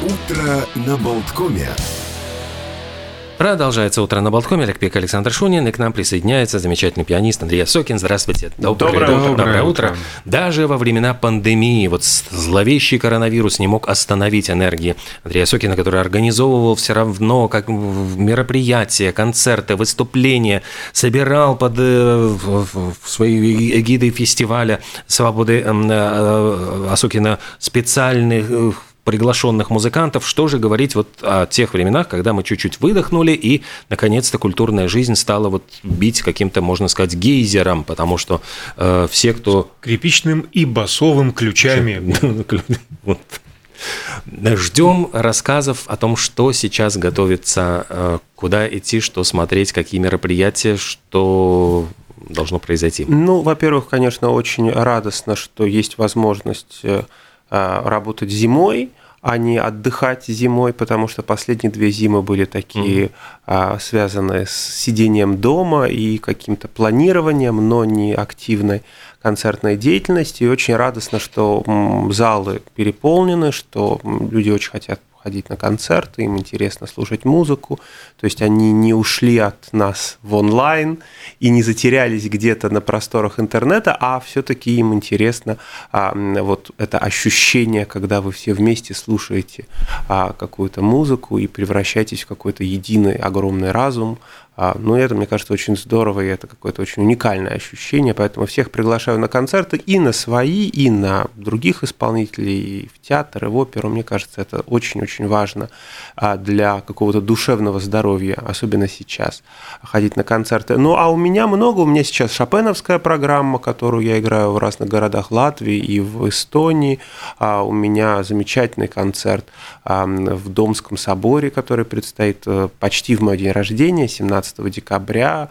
Утро на Болткоме. Продолжается утро на Болткоме. Олег Пек, Александр Шунин. И к нам присоединяется замечательный пианист Андрей Сокин. Здравствуйте. Доброе, доброе, утро. доброе утро. Даже во времена пандемии вот зловещий коронавирус не мог остановить энергии Андрея Сокина, который организовывал все равно как мероприятия, концерты, выступления, собирал под э, свои эгиды фестиваля свободы э, Осокина специальных э, приглашенных музыкантов. Что же говорить вот о тех временах, когда мы чуть-чуть выдохнули и, наконец-то, культурная жизнь стала вот бить каким-то, можно сказать, гейзером, потому что э, все, кто... Крепичным и басовым ключами. Вот. Ждем рассказов о том, что сейчас готовится, э, куда идти, что смотреть, какие мероприятия, что должно произойти. Ну, во-первых, конечно, очень радостно, что есть возможность э, работать зимой а не отдыхать зимой, потому что последние две зимы были такие mm связанные с сидением дома и каким-то планированием, но не активной концертной деятельностью. И очень радостно, что залы переполнены, что люди очень хотят ходить на концерты, им интересно слушать музыку, то есть они не ушли от нас в онлайн и не затерялись где-то на просторах интернета, а все-таки им интересно а, вот это ощущение, когда вы все вместе слушаете а, какую-то музыку и превращаетесь в какой-то единый огромный разум, ну, это, мне кажется, очень здорово, и это какое-то очень уникальное ощущение, поэтому всех приглашаю на концерты и на свои, и на других исполнителей, и в театр, и в оперу. Мне кажется, это очень-очень важно а, для какого-то душевного здоровья, особенно сейчас, ходить на концерты. Ну, а у меня много, у меня сейчас шопеновская программа, которую я играю в разных городах Латвии и в Эстонии. А у меня замечательный концерт в Домском соборе, который предстоит э, почти в мой день рождения, 17 15 декабря.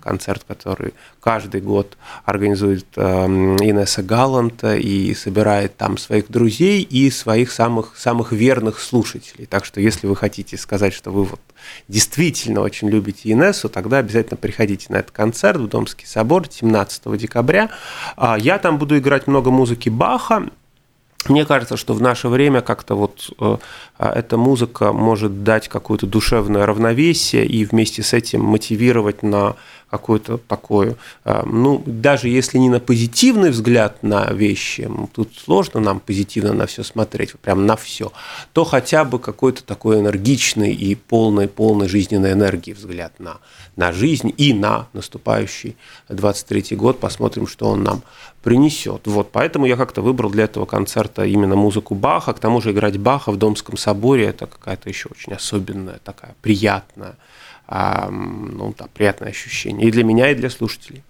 Концерт, который каждый год организует Инесса Галанта и собирает там своих друзей и своих самых, самых верных слушателей. Так что если вы хотите сказать, что вы вот действительно очень любите Инессу, тогда обязательно приходите на этот концерт в Домский собор 17 декабря. А, я там буду играть много музыки Баха, мне кажется, что в наше время как-то вот э, а, эта музыка может дать какое-то душевное равновесие и вместе с этим мотивировать на какое-то такое, э, ну, даже если не на позитивный взгляд на вещи, тут сложно нам позитивно на все смотреть, прям на все, то хотя бы какой-то такой энергичный и полный, полный жизненной энергии взгляд на, на жизнь и на наступающий 23 год. Посмотрим, что он нам принесет. Вот, поэтому я как-то выбрал для этого концерта именно музыку Баха. К тому же играть Баха в Домском соборе – это какая-то еще очень особенная, такая приятная, ну, да, приятное ощущение и для меня, и для слушателей.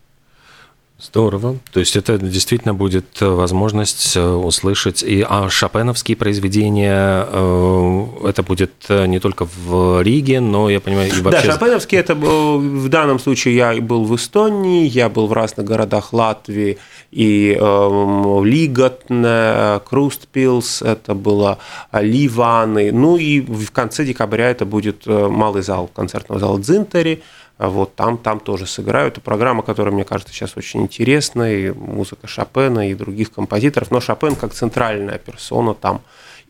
Здорово. То есть это действительно будет э, возможность э, услышать и а шопеновские произведения. Э, это будет не только в Риге, но я понимаю и вообще. Да, шопеновские это в данном случае я был в Эстонии, я был в разных городах Латвии и э, Лиготне, Крустпилс, это было Ливаны. Ну и в конце декабря это будет малый зал концертного зала Дзинтери вот там, там тоже сыграю. Это программа, которая, мне кажется, сейчас очень интересная, и музыка Шопена и других композиторов, но Шопен как центральная персона там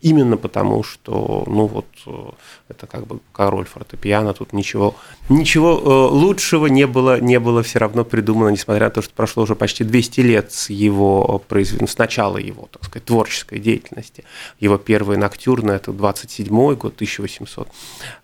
именно потому, что, ну вот, э, это как бы король фортепиано, тут ничего, ничего э, лучшего не было, не было все равно придумано, несмотря на то, что прошло уже почти 200 лет с его произведения, с начала его, так сказать, творческой деятельности. Его первый ноктюрный, это 27 год, 1800.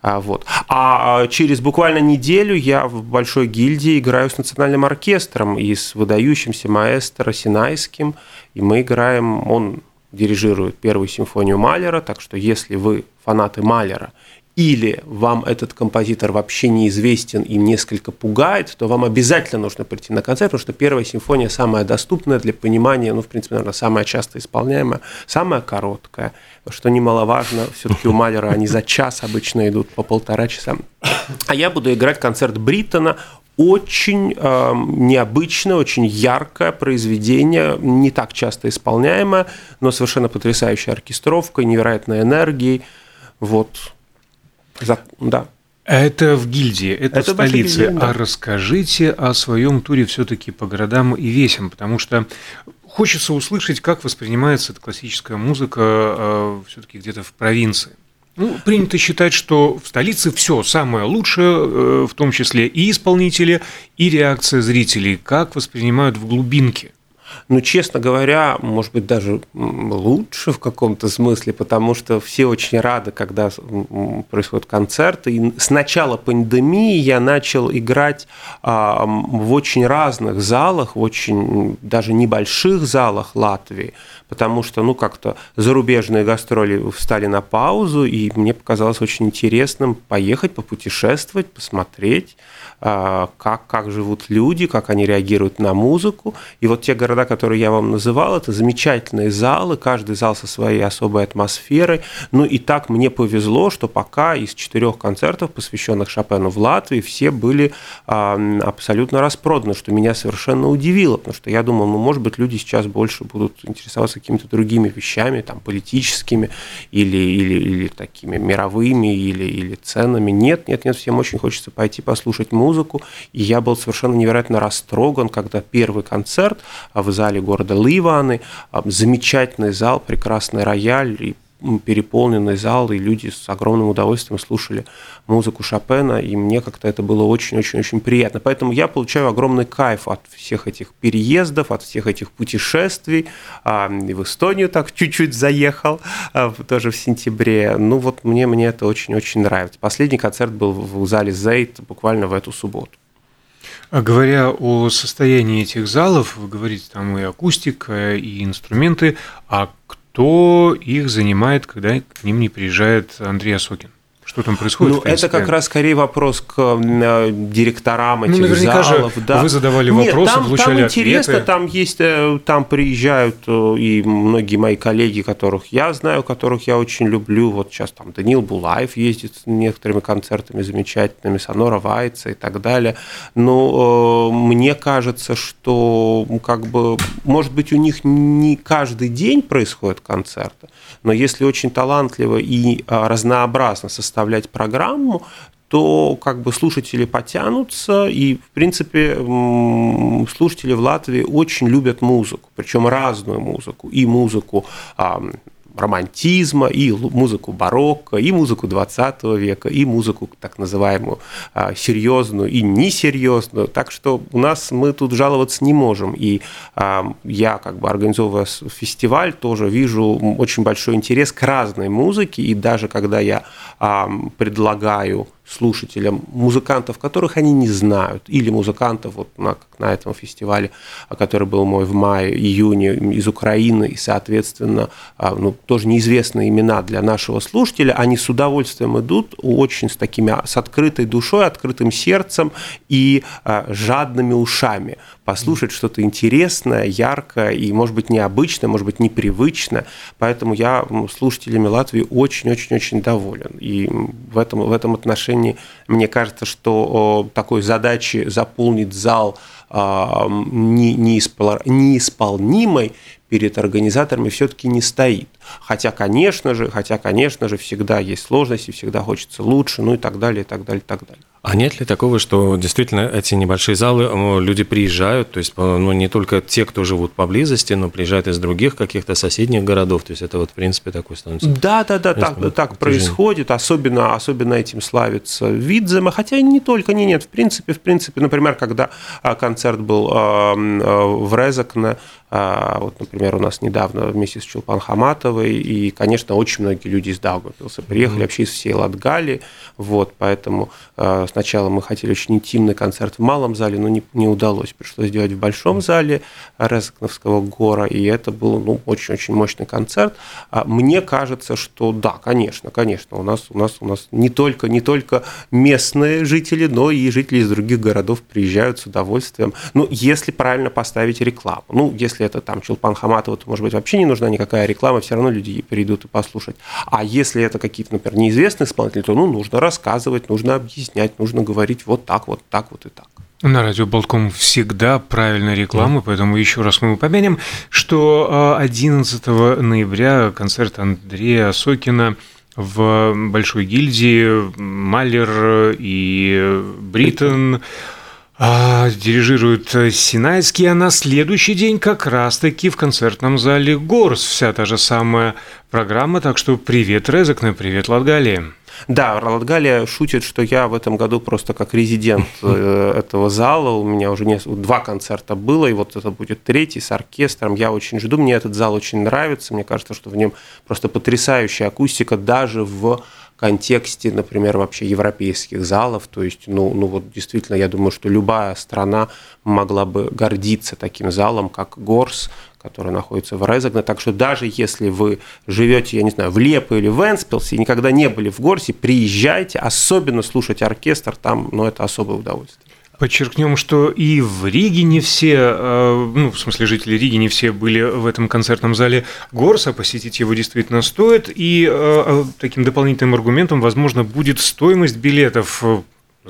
А, вот. а через буквально неделю я в Большой гильдии играю с национальным оркестром и с выдающимся маэстро Синайским, и мы играем, он дирижирует первую симфонию Малера, так что если вы фанаты Малера или вам этот композитор вообще неизвестен и несколько пугает, то вам обязательно нужно прийти на концерт, потому что первая симфония самая доступная для понимания, ну, в принципе, наверное, самая часто исполняемая, самая короткая, что немаловажно, все-таки у Малера они за час обычно идут по полтора часа. А я буду играть концерт Бриттона, очень э, необычное, очень яркое произведение, не так часто исполняемое, но совершенно потрясающая оркестровка, невероятной энергией. Вот. За, да. Это в гильдии, это, это в столице. Гильдии, да. А расскажите о своем туре все-таки по городам и весям, потому что хочется услышать, как воспринимается эта классическая музыка э, все-таки где-то в провинции. Ну, принято считать, что в столице все самое лучшее, э, в том числе и исполнители, и реакция зрителей, как воспринимают в глубинке. Ну, честно говоря, может быть, даже лучше в каком-то смысле, потому что все очень рады, когда происходят концерты. И с начала пандемии я начал играть а, в очень разных залах, в очень даже небольших залах Латвии, потому что, ну, как-то зарубежные гастроли встали на паузу, и мне показалось очень интересным поехать, попутешествовать, посмотреть, а, как, как живут люди, как они реагируют на музыку. И вот те города, которые я вам называл, это замечательные залы, каждый зал со своей особой атмосферой. Ну и так мне повезло, что пока из четырех концертов, посвященных Шопену в Латвии, все были а, абсолютно распроданы, что меня совершенно удивило, потому что я думал, ну, может быть, люди сейчас больше будут интересоваться какими-то другими вещами, там, политическими или, или, или такими мировыми, или, или ценами. Нет, нет, нет, всем очень хочется пойти послушать музыку, и я был совершенно невероятно растроган, когда первый концерт в зале города Ливаны, замечательный зал, прекрасный рояль, и переполненный зал, и люди с огромным удовольствием слушали музыку Шопена, и мне как-то это было очень-очень-очень приятно. Поэтому я получаю огромный кайф от всех этих переездов, от всех этих путешествий. И в Эстонию так чуть-чуть заехал, а, тоже в сентябре. Ну вот мне, мне это очень-очень нравится. Последний концерт был в зале Зейт буквально в эту субботу. А говоря о состоянии этих залов, вы говорите, там и акустика, и инструменты, а кто их занимает, когда к ним не приезжает Андрей Осокин? Что там происходит? Ну, это как раз скорее вопрос к э, директорам этих ну, наверняка залов. Же да. Вы задавали Нет, вопросы, там, получали там интересно, ответы. там есть, э, там приезжают э, и многие мои коллеги, которых я знаю, которых я очень люблю. Вот сейчас там Данил Булаев ездит с некоторыми концертами замечательными, Сонора Вайца и так далее. Но мне кажется, что как бы, может быть, у них не каждый день происходят концерты, но если очень талантливо и разнообразно составляется составлять программу, то как бы слушатели потянутся, и, в принципе, слушатели в Латвии очень любят музыку, причем разную музыку, и музыку романтизма, и музыку барокко, и музыку 20 века, и музыку так называемую а, серьезную и несерьезную. Так что у нас мы тут жаловаться не можем. И а, я, как бы организовывая фестиваль, тоже вижу очень большой интерес к разной музыке. И даже когда я предлагаю слушателям музыкантов, которых они не знают, или музыкантов вот на, на этом фестивале, который был мой в мае, июне из Украины, и, соответственно, а, ну, тоже неизвестные имена для нашего слушателя, они с удовольствием идут, очень с такими, с открытой душой, открытым сердцем и а, жадными ушами, послушать что-то интересное, яркое и, может быть, необычное, может быть, непривычное. Поэтому я слушателями Латвии очень-очень-очень доволен. И в этом, в этом отношении мне кажется, что такой задачи заполнить зал а, неисполнимой перед организаторами все-таки не стоит. Хотя, конечно же, хотя, конечно же, всегда есть сложности, всегда хочется лучше, ну и так далее, и так далее, и так далее. А нет ли такого, что действительно эти небольшие залы, люди приезжают, то есть ну, не только те, кто живут поблизости, но приезжают из других каких-то соседних городов, то есть это вот в принципе такой становится. Да, да, да, так, так происходит, особенно, особенно этим славится Видзема, хотя и не только, не, нет, в принципе, в принципе, например, когда а, концерт был а, в Резакне, а, вот, например, у нас недавно вместе с Чулпан Хаматовой, и, конечно, очень многие люди из Даугавпилса приехали, mm-hmm. вообще из всей Латгалии, вот, поэтому Сначала мы хотели очень интимный концерт в малом зале, но не, не удалось. Пришлось делать в большом зале Резакновского гора, и это был ну, очень-очень мощный концерт. А мне кажется, что да, конечно, конечно, у нас, у нас, у нас не, только, не только местные жители, но и жители из других городов приезжают с удовольствием. Ну, если правильно поставить рекламу. Ну, если это там Чулпан Хаматова, то, может быть, вообще не нужна никакая реклама, все равно люди придут и послушать. А если это какие-то, например, неизвестные исполнители, то ну, нужно рассказывать, нужно объяснять, нужно говорить вот так, вот так, вот и так. На радио Болтком всегда правильная реклама, поэтому еще раз мы упомянем, что 11 а, ноября концерт Андрея Сокина в Большой гильдии Малер и Бриттон А, дирижирует Синайский, а на следующий день как раз-таки в концертном зале Горс вся та же самая программа, так что привет, Резакне, привет, Латгалия. Да, Латгалия шутит, что я в этом году просто как резидент э, этого зала. У меня уже не, два концерта было, и вот это будет третий с оркестром. Я очень жду, мне этот зал очень нравится. Мне кажется, что в нем просто потрясающая акустика даже в контексте, например, вообще европейских залов. То есть, ну, ну вот действительно, я думаю, что любая страна могла бы гордиться таким залом, как Горс, который находится в Резагне. Так что даже если вы живете, я не знаю, в Лепо или в Энспилсе и никогда не были в Горсе, приезжайте, особенно слушать оркестр, там, ну, это особое удовольствие. Подчеркнем, что и в Риге не все, э, ну, в смысле, жители Риги не все были в этом концертном зале. Горса, посетить его действительно стоит, и э, э, таким дополнительным аргументом, возможно, будет стоимость билетов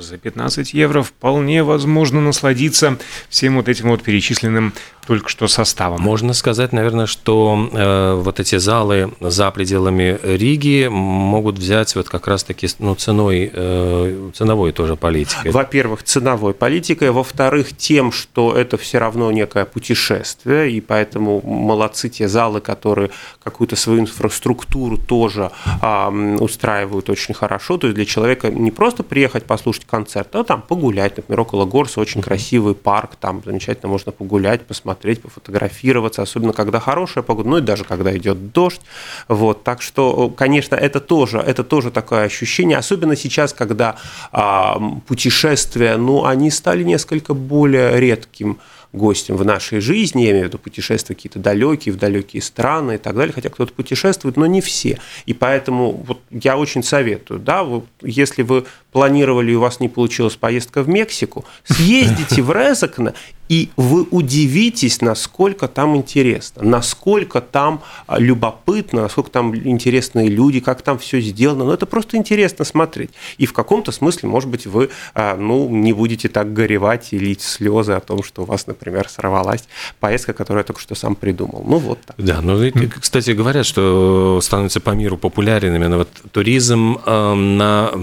за 15 евро вполне возможно насладиться всем вот этим вот перечисленным только что составом. Можно сказать, наверное, что э, вот эти залы за пределами Риги могут взять вот как раз-таки ну, ценой, э, ценовой тоже политикой. Во-первых, ценовой политикой, во-вторых, тем, что это все равно некое путешествие, и поэтому молодцы те залы, которые какую-то свою инфраструктуру тоже э, устраивают очень хорошо. То есть для человека не просто приехать послушать концерт, а там погулять. Например, около Горса очень красивый парк, там замечательно можно погулять, посмотреть пофотографироваться, особенно когда хорошая погода, ну и даже когда идет дождь. Вот, так что, конечно, это тоже, это тоже такое ощущение, особенно сейчас, когда а, путешествия, ну, они стали несколько более редким гостем в нашей жизни, я имею в виду путешествия какие-то далекие, в далекие страны и так далее, хотя кто-то путешествует, но не все. И поэтому вот я очень советую, да, вы, если вы планировали и у вас не получилась поездка в Мексику, съездите в Резакне и вы удивитесь, насколько там интересно, насколько там а, любопытно, насколько там интересные люди, как там все сделано. Но это просто интересно смотреть. И в каком-то смысле, может быть, вы а, ну, не будете так горевать и лить слезы о том, что у вас, например, сорвалась поездка, которую я только что сам придумал. Ну вот так. Да, ну, кстати, говорят, что становится по миру популярен именно вот туризм э, на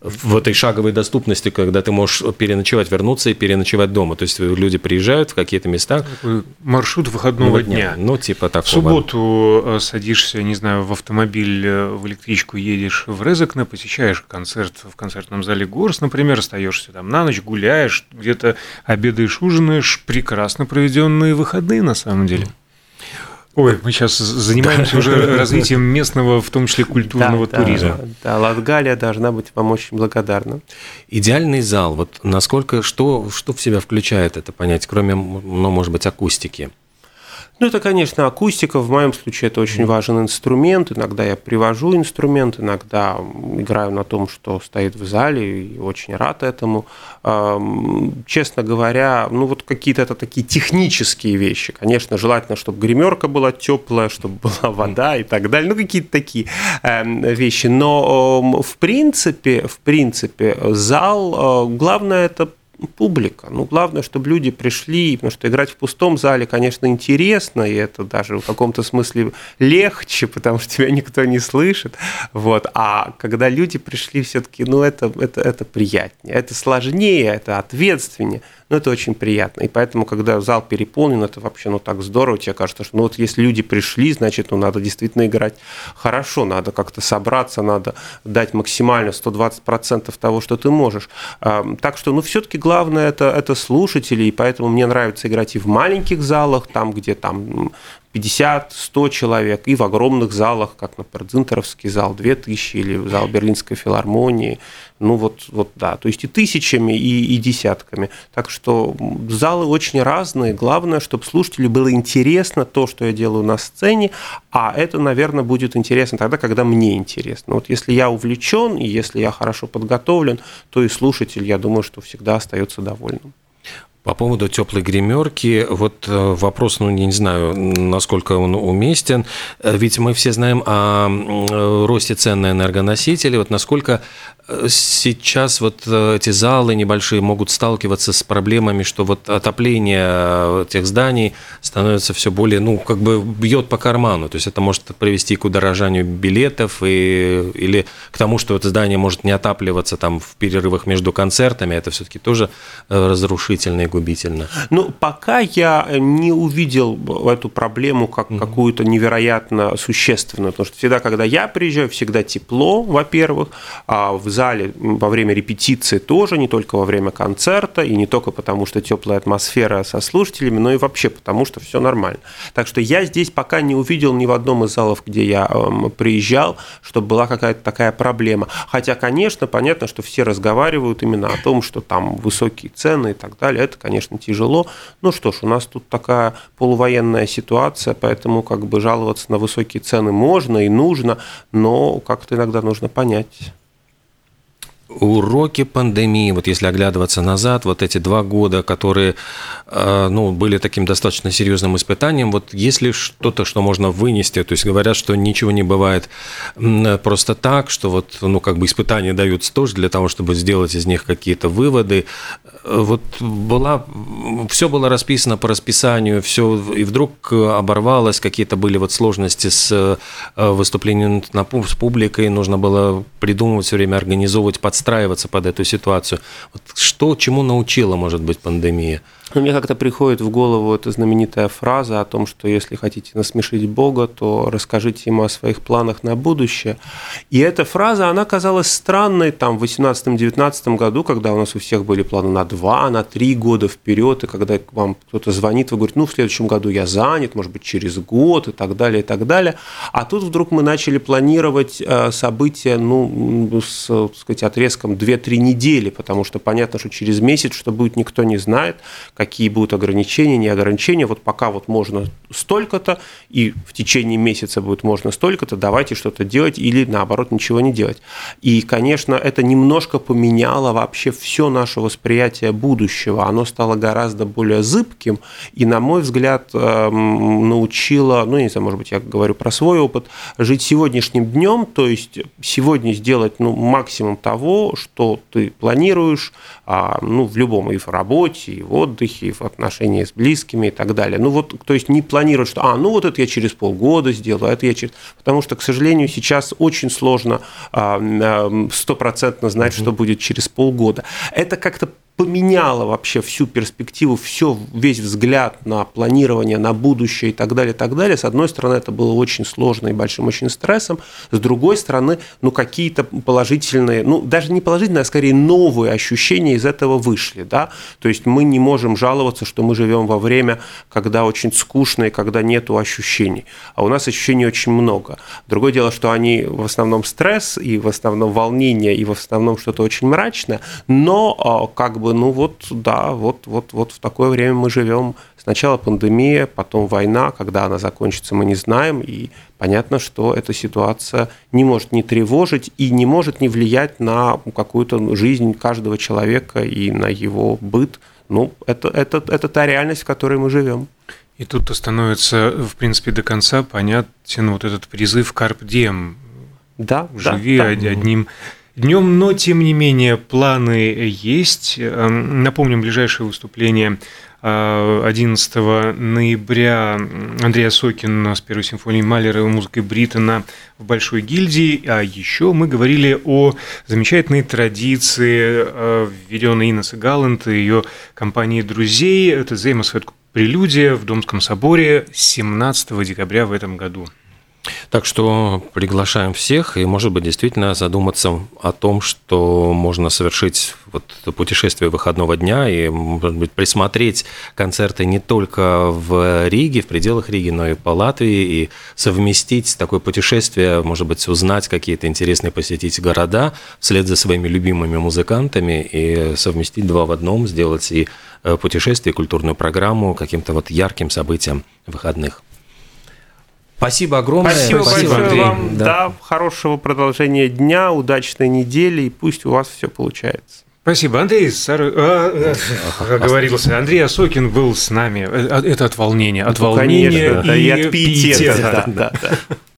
в этой шаговой доступности, когда ты можешь переночевать, вернуться и переночевать дома. То есть люди приезжают в какие-то места. Маршрут выходного дня. дня. Ну, типа такого. В субботу э, садишься, не знаю, в автомобиль, э, в электричку едешь в Резекне, посещаешь концерт в концертном зале Горс, например, остаешься там на ночь, гуляешь, где-то обедаешь, ужинаешь. Прекрасно проведенные выходные, на самом деле. Ой, мы сейчас занимаемся да. уже развитием местного, в том числе культурного да, туризма. Да, да, Латгалия должна быть вам очень благодарна. Идеальный зал, вот насколько, что, что в себя включает это понять, кроме, ну, может быть, акустики? Ну, это, конечно, акустика. В моем случае это очень важен инструмент. Иногда я привожу инструмент, иногда играю на том, что стоит в зале, и очень рад этому. Честно говоря, ну вот какие-то это такие технические вещи. Конечно, желательно, чтобы гримерка была теплая, чтобы была вода и так далее. Ну, какие-то такие эм, вещи. Но в принципе, в принципе, зал, э, главное это публика. Ну, главное, чтобы люди пришли, потому что играть в пустом зале, конечно, интересно, и это даже в каком-то смысле легче, потому что тебя никто не слышит. Вот. А когда люди пришли, все-таки, ну, это, это, это приятнее, это сложнее, это ответственнее но это очень приятно. И поэтому, когда зал переполнен, это вообще ну так здорово, тебе кажется, что ну вот если люди пришли, значит, ну надо действительно играть хорошо, надо как-то собраться, надо дать максимально 120% того, что ты можешь. Так что, ну все-таки главное это, это слушатели, и поэтому мне нравится играть и в маленьких залах, там, где там 50-100 человек, и в огромных залах, как, например, Дзинтеровский зал 2000 или зал Берлинской филармонии, ну вот, вот да, то есть и тысячами, и, и десятками. Так что залы очень разные, главное, чтобы слушателю было интересно то, что я делаю на сцене, а это, наверное, будет интересно тогда, когда мне интересно. Вот если я увлечен, и если я хорошо подготовлен, то и слушатель, я думаю, что всегда остается довольным. По поводу теплой гримерки, вот э, вопрос, ну, не знаю, насколько он уместен. Э, ведь мы все знаем о росте цен на энергоносители. Вот насколько сейчас вот э, эти залы небольшие могут сталкиваться с проблемами, что вот отопление э, тех зданий становится все более, ну, как бы бьет по карману. То есть это может привести к удорожанию билетов и, или к тому, что это здание может не отапливаться там в перерывах между концертами. Это все-таки тоже э, разрушительно и губительно. Ну, пока я не увидел эту проблему как mm-hmm. какую-то невероятно существенную, потому что всегда, когда я приезжаю, всегда тепло, во-первых, а в зале во время репетиции тоже, не только во время концерта, и не только потому, что теплая атмосфера со слушателями, но и вообще потому, что все нормально. Так что я здесь пока не увидел ни в одном из залов, где я э, приезжал, чтобы была какая-то такая проблема. Хотя, конечно, понятно, что все разговаривают именно о том, что там высокие цены и так далее. Это, конечно, тяжело. Ну что ж, у нас тут такая полувоенная ситуация, поэтому как бы жаловаться на высокие цены можно и нужно, но как-то иногда нужно понять уроки пандемии, вот если оглядываться назад, вот эти два года, которые э, ну, были таким достаточно серьезным испытанием, вот если что-то, что можно вынести, то есть говорят, что ничего не бывает просто так, что вот, ну, как бы испытания даются тоже для того, чтобы сделать из них какие-то выводы. Вот была, все было расписано по расписанию, все, и вдруг оборвалось, какие-то были вот сложности с э, выступлением на, с публикой, нужно было придумывать все время, организовывать подставки подстраиваться под эту ситуацию. Вот что, чему научила, может быть, пандемия? Мне как-то приходит в голову эта знаменитая фраза о том, что если хотите насмешить Бога, то расскажите ему о своих планах на будущее. И эта фраза, она казалась странной там в 18-19 году, когда у нас у всех были планы на два, на три года вперед, и когда вам кто-то звонит, вы говорите, ну, в следующем году я занят, может быть, через год и так далее, и так далее. А тут вдруг мы начали планировать э, события, ну, с, так сказать, отрезком 2-3 недели, потому что понятно, что через месяц что будет, никто не знает какие будут ограничения, не ограничения. Вот пока вот можно столько-то, и в течение месяца будет можно столько-то, давайте что-то делать или наоборот ничего не делать. И, конечно, это немножко поменяло вообще все наше восприятие будущего. Оно стало гораздо более зыбким и, на мой взгляд, эм, научило, ну, не знаю, может быть, я говорю про свой опыт, жить сегодняшним днем, то есть сегодня сделать ну, максимум того, что ты планируешь, а, ну, в любом, и в работе, и в отдыхе, отдыхе, в отношении с близкими и так далее. Ну вот, то есть не планировать, что, а, ну вот это я через полгода сделаю, а это я через... Потому что, к сожалению, сейчас очень сложно а, а, стопроцентно знать, что будет через полгода. Это как-то поменяло вообще всю перспективу, все, весь взгляд на планирование, на будущее и так далее, и так далее. С одной стороны, это было очень сложно и большим очень стрессом, с другой стороны, ну, какие-то положительные, ну, даже не положительные, а скорее новые ощущения из этого вышли, да, то есть мы не можем жаловаться, что мы живем во время, когда очень скучно и когда нету ощущений, а у нас ощущений очень много. Другое дело, что они в основном стресс и в основном волнение и в основном что-то очень мрачное, но а, как бы бы, ну вот, да, вот, вот, вот в такое время мы живем. Сначала пандемия, потом война, когда она закончится, мы не знаем, и понятно, что эта ситуация не может не тревожить и не может не влиять на какую-то жизнь каждого человека и на его быт. Ну, это, это, это та реальность, в которой мы живем. И тут становится, в принципе, до конца понятен вот этот призыв «Карп Дием». Да, Живи да, одним днем, но тем не менее планы есть. Эм, напомним, ближайшее выступление 11 э, ноября Андрея Сокин с первой симфонией Малера и музыкой Бриттона в Большой гильдии. А еще мы говорили о замечательной традиции, э, введенной Инессы Галланд и ее компании друзей. Это Зеймосфет прелюдия в Домском соборе 17 декабря в этом году. Так что приглашаем всех и, может быть, действительно задуматься о том, что можно совершить вот путешествие выходного дня и, может быть, присмотреть концерты не только в Риге, в пределах Риги, но и по Латвии, и совместить такое путешествие, может быть, узнать какие-то интересные, посетить города вслед за своими любимыми музыкантами и совместить два в одном, сделать и э, путешествие, и культурную программу каким-то вот ярким событием выходных. Спасибо огромное. Спасибо, Спасибо большое Андрей. вам. Да. да, хорошего продолжения дня, удачной недели, и пусть у вас все получается. Спасибо, Андрей Сар... а, а, оговорился. Андрей Осокин был с нами. Э, это от волнения. От ну, волнения конечно, и, и от пиетета. пиетета. Да, да, да.